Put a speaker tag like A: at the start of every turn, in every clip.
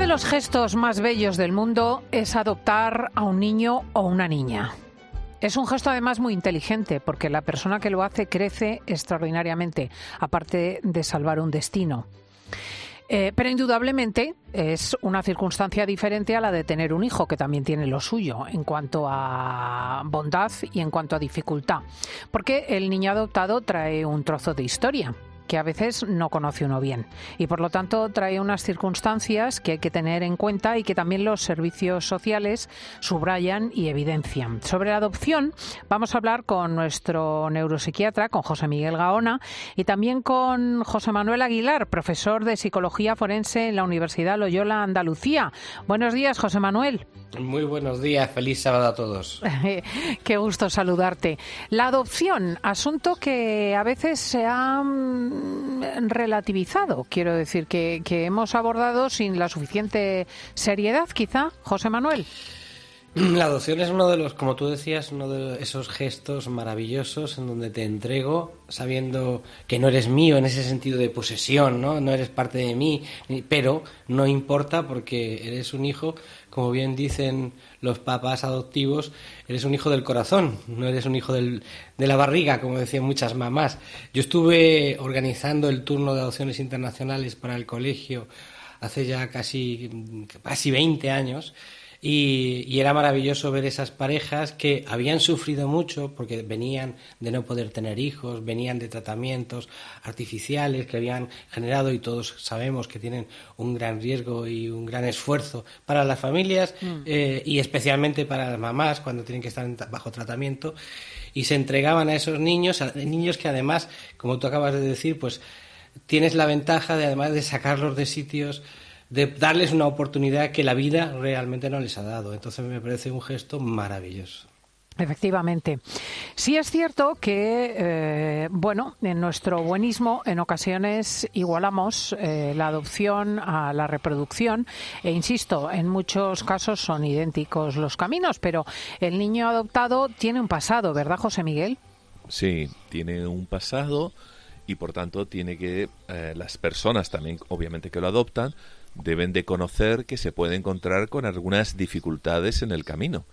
A: de los gestos más bellos del mundo es adoptar a un niño o una niña. Es un gesto además muy inteligente porque la persona que lo hace crece extraordinariamente, aparte de salvar un destino. Eh, pero indudablemente es una circunstancia diferente a la de tener un hijo, que también tiene lo suyo en cuanto a bondad y en cuanto a dificultad. Porque el niño adoptado trae un trozo de historia que a veces no conoce uno bien. Y por lo tanto trae unas circunstancias que hay que tener en cuenta y que también los servicios sociales subrayan y evidencian. Sobre la adopción vamos a hablar con nuestro neuropsiquiatra, con José Miguel Gaona, y también con José Manuel Aguilar, profesor de Psicología Forense en la Universidad Loyola Andalucía. Buenos días, José Manuel.
B: Muy buenos días, feliz sábado a todos.
A: Qué gusto saludarte. La adopción, asunto que a veces se ha relativizado, quiero decir, que, que hemos abordado sin la suficiente seriedad, quizá, José Manuel.
B: La adopción es uno de los, como tú decías, uno de esos gestos maravillosos en donde te entrego sabiendo que no eres mío en ese sentido de posesión, ¿no? No eres parte de mí, pero no importa porque eres un hijo, como bien dicen los papás adoptivos, eres un hijo del corazón, no eres un hijo del, de la barriga, como decían muchas mamás. Yo estuve organizando el turno de adopciones internacionales para el colegio hace ya casi, casi 20 años y, era maravilloso ver esas parejas que habían sufrido mucho porque venían de no poder tener hijos, venían de tratamientos artificiales que habían generado y todos sabemos que tienen un gran riesgo y un gran esfuerzo para las familias mm. eh, y especialmente para las mamás cuando tienen que estar bajo tratamiento y se entregaban a esos niños, a niños que además, como tú acabas de decir, pues tienes la ventaja de además de sacarlos de sitios de darles una oportunidad que la vida realmente no les ha dado. Entonces me parece un gesto maravilloso.
A: Efectivamente. Sí es cierto que, eh, bueno, en nuestro buenismo en ocasiones igualamos eh, la adopción a la reproducción e insisto, en muchos casos son idénticos los caminos, pero el niño adoptado tiene un pasado, ¿verdad, José Miguel?
C: Sí, tiene un pasado y por tanto tiene que eh, las personas también, obviamente que lo adoptan, deben de conocer que se puede encontrar con algunas dificultades en el camino.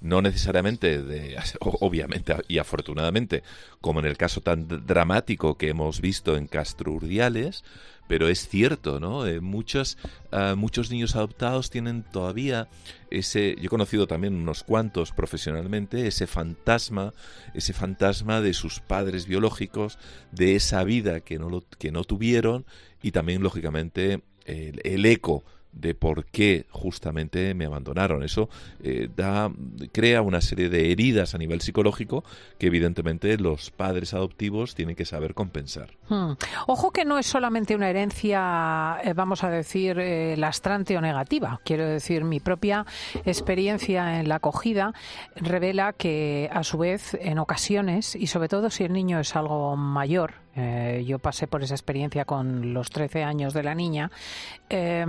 C: No necesariamente, de, obviamente y afortunadamente, como en el caso tan dramático que hemos visto en Castro Urdiales, pero es cierto, ¿no? Eh, muchos, ah, muchos niños adoptados tienen todavía ese, yo he conocido también unos cuantos profesionalmente, ese fantasma, ese fantasma de sus padres biológicos, de esa vida que no, lo, que no tuvieron y también, lógicamente, el, eco de por qué justamente me abandonaron. Eso eh, da, crea una serie de heridas a nivel psicológico que evidentemente los padres adoptivos tienen que saber compensar.
A: Hmm. Ojo que no es solamente una herencia, eh, vamos a decir, eh, lastrante o negativa. Quiero decir, mi propia experiencia en la acogida revela que a su vez en ocasiones, y sobre todo si el niño es algo mayor, eh, yo pasé por esa experiencia con los 13 años de la niña. Eh,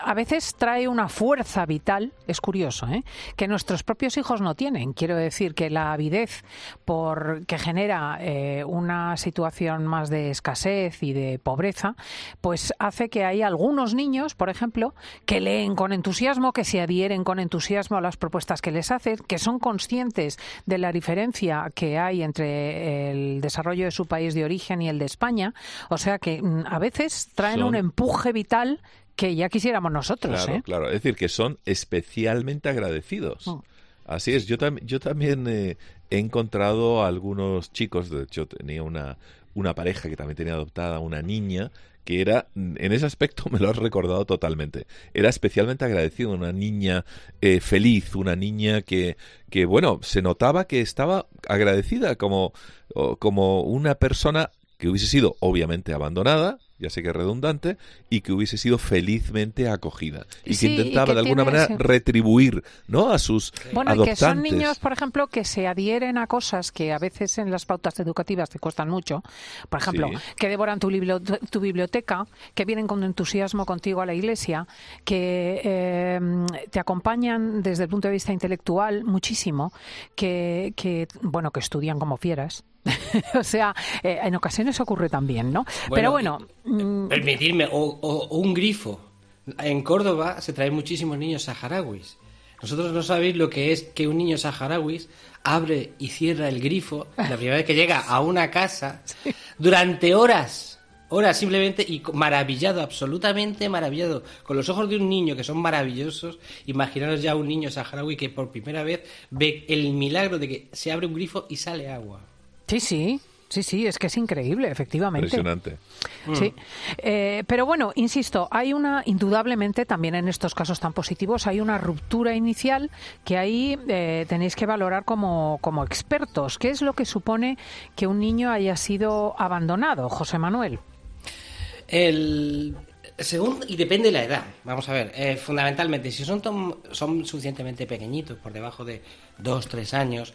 A: a veces trae una fuerza vital, es curioso, ¿eh? que nuestros propios hijos no tienen. Quiero decir que la avidez por, que genera una situación más de escasez y de pobreza, pues hace que hay algunos niños, por ejemplo, que leen con entusiasmo, que se adhieren con entusiasmo a las propuestas que les hacen, que son conscientes de la diferencia que hay entre el desarrollo de su país de origen y el de España. O sea que mm, a veces traen un empuje vital que ya quisiéramos nosotros.
C: Claro,
A: ¿eh?
C: claro. Es decir, que son especialmente agradecidos. Mm. Así es. Yo, yo también eh, he encontrado a algunos chicos, de hecho tenía una, una pareja que también tenía adoptada una niña que era, en ese aspecto me lo has recordado totalmente, era especialmente agradecido, una niña eh, feliz, una niña que, que, bueno, se notaba que estaba agradecida como, como una persona que hubiese sido obviamente abandonada, ya sé que es redundante, y que hubiese sido felizmente acogida. Y que intentaba de alguna manera retribuir ¿no? a sus
A: bueno, que son niños, por ejemplo, que se adhieren a cosas que a veces en las pautas educativas te cuestan mucho. Por ejemplo, que devoran tu, tu, biblioteca, que vienen con entusiasmo contigo a la iglesia, que eh, te acompañan desde el punto de vista intelectual muchísimo, que, que, bueno, que estudian como fieras o sea, eh, en ocasiones ocurre también, ¿no? Pero bueno...
B: Mm, permitirme, o, un grifo En Córdoba se traen muchísimos niños saharauis. Nosotros no sabéis lo que es que un niño saharaui abre y cierra el grifo la primera vez que llega a una casa durante horas, horas simplemente y maravillado, absolutamente maravillado, con los ojos de un niño que son maravillosos. Imaginaros ya un niño saharaui que por primera vez ve el milagro de que se abre un grifo y sale agua.
A: Sí, sí. Sí, sí, es que es increíble, efectivamente.
C: Impresionante.
A: Sí. Eh, pero bueno, insisto, hay una, indudablemente, también en estos casos tan positivos, hay una ruptura inicial que ahí eh, tenéis que valorar como, como expertos. ¿Qué es lo que supone que un niño haya sido abandonado, José Manuel?
B: El, según y depende de la edad. Vamos a ver, eh, fundamentalmente, si son, son suficientemente pequeñitos, por debajo de dos, tres años,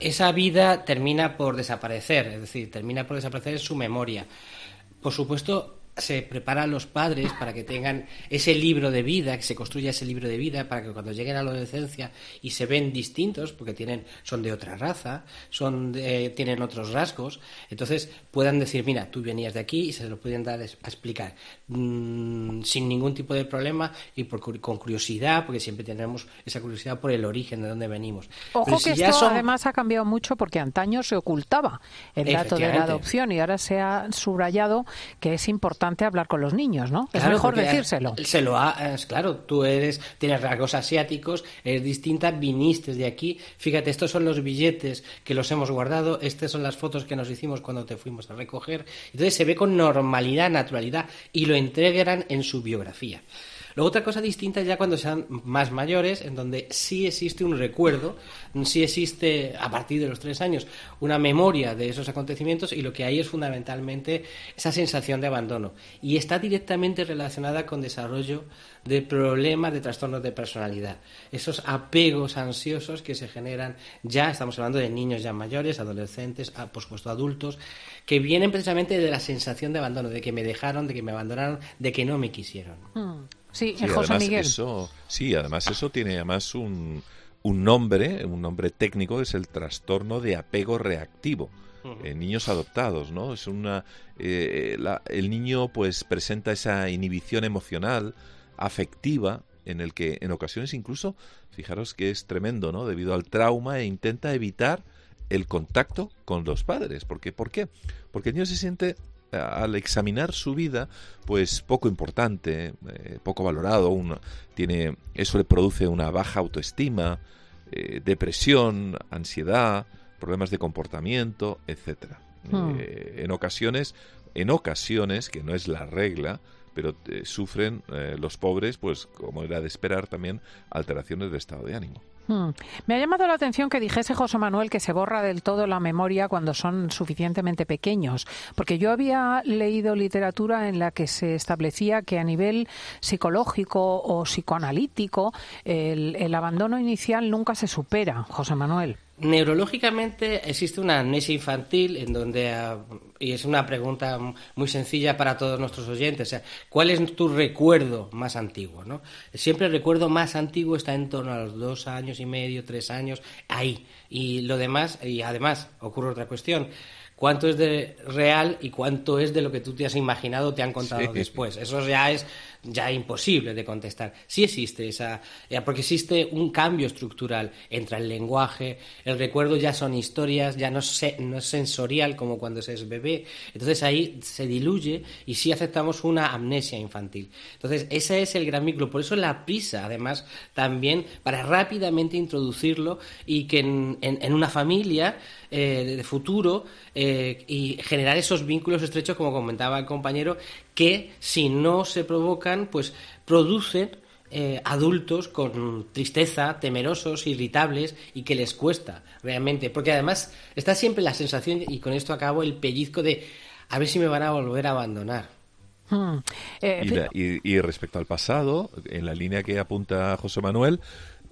B: esa vida termina por desaparecer, es decir, termina por desaparecer su memoria. Por supuesto, se preparan los padres para que tengan ese libro de vida, que se construya ese libro de vida, para que cuando lleguen a la adolescencia y se ven distintos, porque tienen, son de otra raza, son tienen otros rasgos, entonces puedan decir, mira, tú venías de aquí y se lo pueden dar a explicar mm, sin ningún tipo de problema y con curiosidad, porque siempre tenemos esa curiosidad por el origen de dónde venimos.
A: Ojo que esto además ha cambiado mucho porque antaño se ocultaba el dato de la adopción y ahora se ha subrayado que es importante hablar con los niños, ¿no? es mejor decírselo.
B: Se lo ha, claro, tú eres, tienes rasgos asiáticos, eres distinta, viniste de aquí. Fíjate, estos son los billetes que los hemos guardado, estas son las fotos que nos hicimos cuando te fuimos a recoger. Entonces se ve con normalidad, naturalidad y lo entregarán en su biografía. Luego otra cosa distinta ya cuando sean más mayores, en donde sí existe un recuerdo, sí existe a partir de los tres años una memoria de esos acontecimientos y lo que hay es fundamentalmente esa sensación de abandono. Y está directamente relacionada con desarrollo de problemas de trastornos de personalidad. Esos apegos ansiosos que se generan ya, estamos hablando de niños ya mayores, adolescentes, por supuesto adultos, que vienen precisamente de la sensación de abandono, de que me dejaron, de que me abandonaron, de que no me quisieron.
A: Hmm. Sí, José Miguel.
C: Eso, sí, además eso tiene además un, un nombre, un nombre técnico, es el trastorno de apego reactivo. En niños adoptados, ¿no? Es una eh, el niño pues presenta esa inhibición emocional, afectiva, en el que en ocasiones incluso, fijaros que es tremendo, ¿no? Debido al trauma e intenta evitar el contacto con los padres. ¿Por qué? ¿Por qué? Porque el niño se siente al examinar su vida, pues poco importante, eh, poco valorado, tiene, eso le produce una baja autoestima, eh, depresión, ansiedad, problemas de comportamiento, etcétera. Hmm. Eh, en ocasiones, en ocasiones, que no es la regla, pero sufren los pobres, pues como era de esperar también, alteraciones de estado de ánimo.
A: Hmm. Me ha llamado la atención que dijese José Manuel que se borra del todo la memoria cuando son suficientemente pequeños, porque yo había leído literatura en la que se establecía que a nivel psicológico o psicoanalítico el, el abandono inicial nunca se supera, José Manuel.
B: Neurológicamente existe una amnesia infantil en donde, ah, y es una pregunta muy sencilla para todos nuestros oyentes, o sea, ¿cuál es tu recuerdo más antiguo? ¿no? Siempre el recuerdo más antiguo está en torno a los dos años y medio, tres años, ahí. Y lo demás, y además ocurre otra cuestión, cuánto es de real y cuánto es de lo que tú te has imaginado o te han contado después. Eso ya es ya imposible de contestar. Sí existe esa, eh, porque existe un cambio estructural entre el lenguaje, el recuerdo ya son historias, ya no, no es sensorial como cuando se es bebé. Entonces ahí se diluye y sí aceptamos una amnesia infantil. Entonces ese es el gran vínculo. Por eso la prisa, además, también para rápidamente introducirlo y que en, una familia eh, de futuro eh, y generar esos vínculos estrechos, como comentaba el compañero, que si no se provocan, pues producen eh, adultos con tristeza, temerosos, irritables y que les cuesta realmente. Porque además está siempre la sensación, y con esto acabo, el pellizco de a ver si me van a volver a abandonar.
C: Hmm. Eh, y, respecto al pasado, en la línea que apunta José Manuel,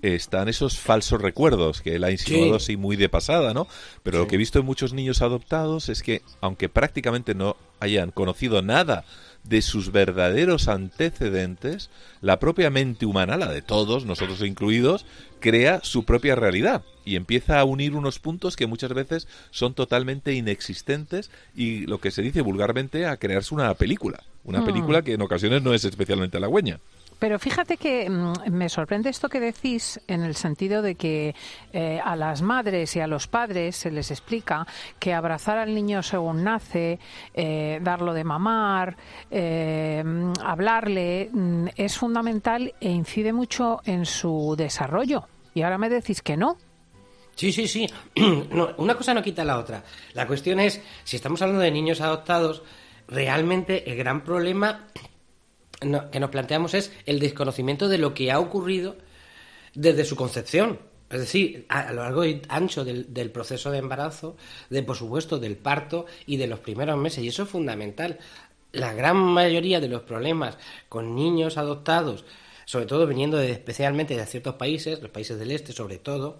C: están esos falsos recuerdos que él ha insinuado así muy de pasada, ¿no? Pero lo que he visto en muchos niños adoptados es que, aunque prácticamente no hayan conocido nada de sus verdaderos antecedentes, la propia mente humana, la de todos, nosotros incluidos, crea su propia realidad y empieza a unir unos puntos que muchas veces son totalmente inexistentes y lo que se dice vulgarmente a crearse una película, una hmm. película que en ocasiones no es especialmente halagüeña.
A: Pero fíjate que mm, me sorprende esto que decís en el sentido de que eh, a las madres y a los padres se les explica que abrazar al niño según nace, eh, darlo de mamar, eh, hablarle, mm, es fundamental e incide mucho en su desarrollo. Y ahora me decís que no.
B: Sí, sí, sí. una cosa no quita la otra. La cuestión es, si estamos hablando de niños adoptados, realmente el gran problema que nos planteamos es el desconocimiento de lo que ha ocurrido desde su concepción. Es decir, a, lo largo y ancho del, del, proceso de embarazo, de por supuesto del parto y de los primeros meses. Y eso es fundamental. La gran mayoría de los problemas con niños adoptados, sobre todo viniendo de, especialmente de ciertos países, los países del este sobre todo,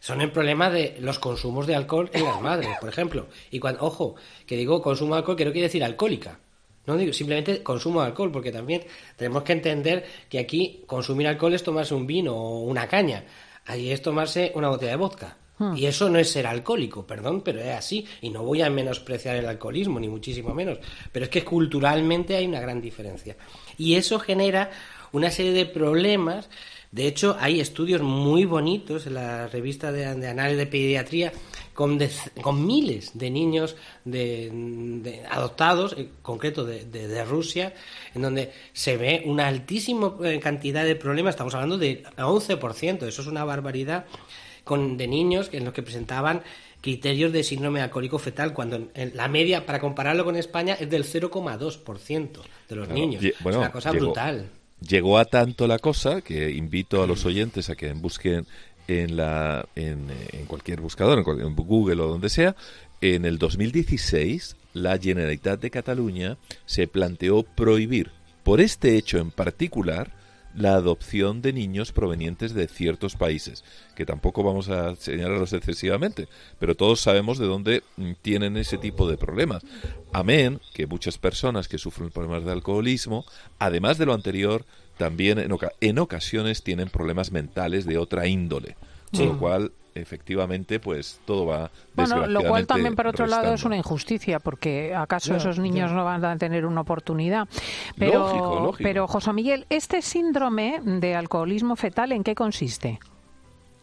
B: son el problema de los consumos de alcohol en las madres, por ejemplo. Y cuando, ojo, que digo consumo de alcohol, que no quiere decir alcohólica. No digo simplemente consumo de alcohol, porque también tenemos que entender que aquí consumir alcohol es tomarse un vino o una caña. Allí es tomarse una botella de vodka. Hmm. Y eso no es ser alcohólico, perdón, pero es así. Y no voy a menospreciar el alcoholismo, ni muchísimo menos. Pero es que culturalmente hay una gran diferencia. Y eso genera una serie de problemas de hecho, hay estudios muy bonitos en la revista de, análisis de pediatría con, con miles de niños de, adoptados, en concreto de, Rusia, en donde se ve una altísima eh, cantidad de problemas, estamos hablando de 11%, eso es una barbaridad, con, de niños en los que presentaban criterios de síndrome alcohólico fetal, cuando en, la media, para compararlo con España, es del 0,2% de los niños. es una cosa brutal.
C: Llegó a tanto la cosa que invito a los oyentes a que busquen en, la, en, cualquier buscador, en, Google o donde sea, en el 2016 la Generalitat de Cataluña se planteó prohibir, por este hecho en particular, la adopción de niños provenientes de ciertos países, que tampoco vamos a señalarlos excesivamente, pero todos sabemos de dónde mm, tienen ese tipo de problemas. Amén, que muchas personas que sufren problemas de alcoholismo, además de lo anterior, también en, ocasiones tienen problemas mentales de otra índole. Con lo cual efectivamente pues todo va
A: bueno lo cual también por otro lado es una injusticia porque acaso esos niños no van a tener una oportunidad. Pero pero José Miguel este síndrome de alcoholismo fetal en qué consiste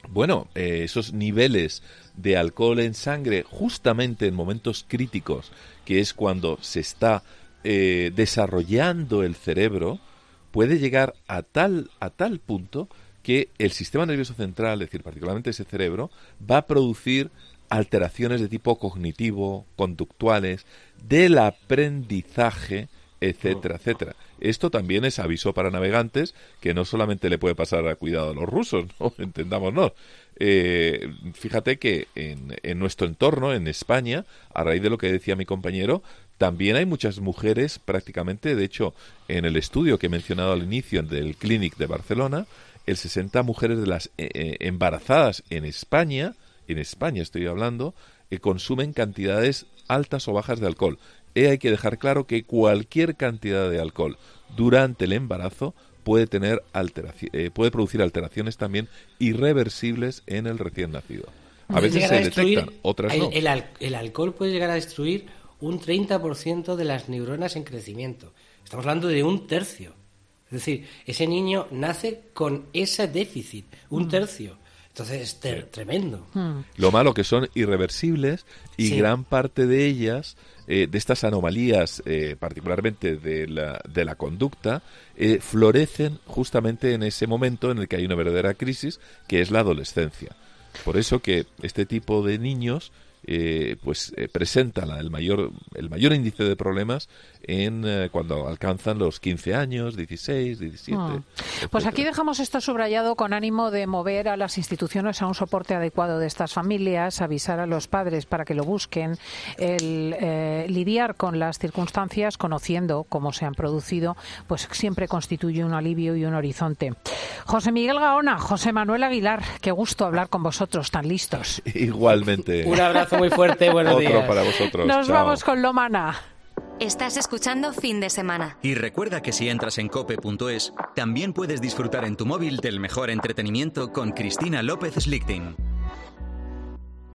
C: bueno, eh, esos niveles de alcohol en sangre justamente en momentos críticos, que es cuando se está eh, desarrollando el cerebro, puede llegar a tal, a tal punto que el sistema nervioso central, es decir, particularmente ese cerebro, va a producir alteraciones de tipo cognitivo, conductuales, del aprendizaje, etcétera, etcétera. Esto también es aviso para navegantes que no solamente le puede pasar a cuidado a los rusos, ¿no? entendámonos. Eh, fíjate que en, en, nuestro entorno, en España, a raíz de lo que decía mi compañero, también hay muchas mujeres, prácticamente, de hecho, en el estudio que he mencionado al inicio del Clinic de Barcelona, el 60 mujeres de las eh, eh, embarazadas en España, en España estoy hablando, que consumen cantidades altas o bajas de alcohol. Y hay que dejar claro que cualquier cantidad de alcohol durante el embarazo puede tener eh, puede producir alteraciones también irreversibles en el recién nacido. A veces se detectan, otras no.
B: el alcohol puede llegar a destruir un 30% de las neuronas en crecimiento. Estamos hablando de un tercio. Es decir, ese niño nace con ese déficit, un mm. tercio. Entonces es tremendo. Mm.
C: Lo malo que son irreversibles y gran parte de ellas, eh, de estas anomalías, eh, particularmente de la, de la conducta, eh, florecen justamente en ese momento en el que hay una verdadera crisis, que es la adolescencia. Por eso que este tipo de niños eh, pues eh, presenta el mayor el mayor índice de problemas en eh, cuando alcanzan los 15 años, 16, 17.
A: Pues aquí dejamos esto subrayado con ánimo de mover a las instituciones a un soporte adecuado de estas familias, avisar a los padres para que lo busquen, el lidiar con las circunstancias conociendo cómo se han producido, pues siempre constituye un alivio y un horizonte. José Miguel Gaona, José Manuel Aguilar, qué gusto hablar con vosotros tan listos.
C: Igualmente.
B: un abrazo muy fuerte, buenos
C: Otro para vosotros.
A: Nos vamos con Lomana.
D: Estás escuchando Fin de Semana.
E: Y recuerda que si entras en cope.es, también puedes disfrutar en tu móvil del mejor entretenimiento con Cristina López Slichting.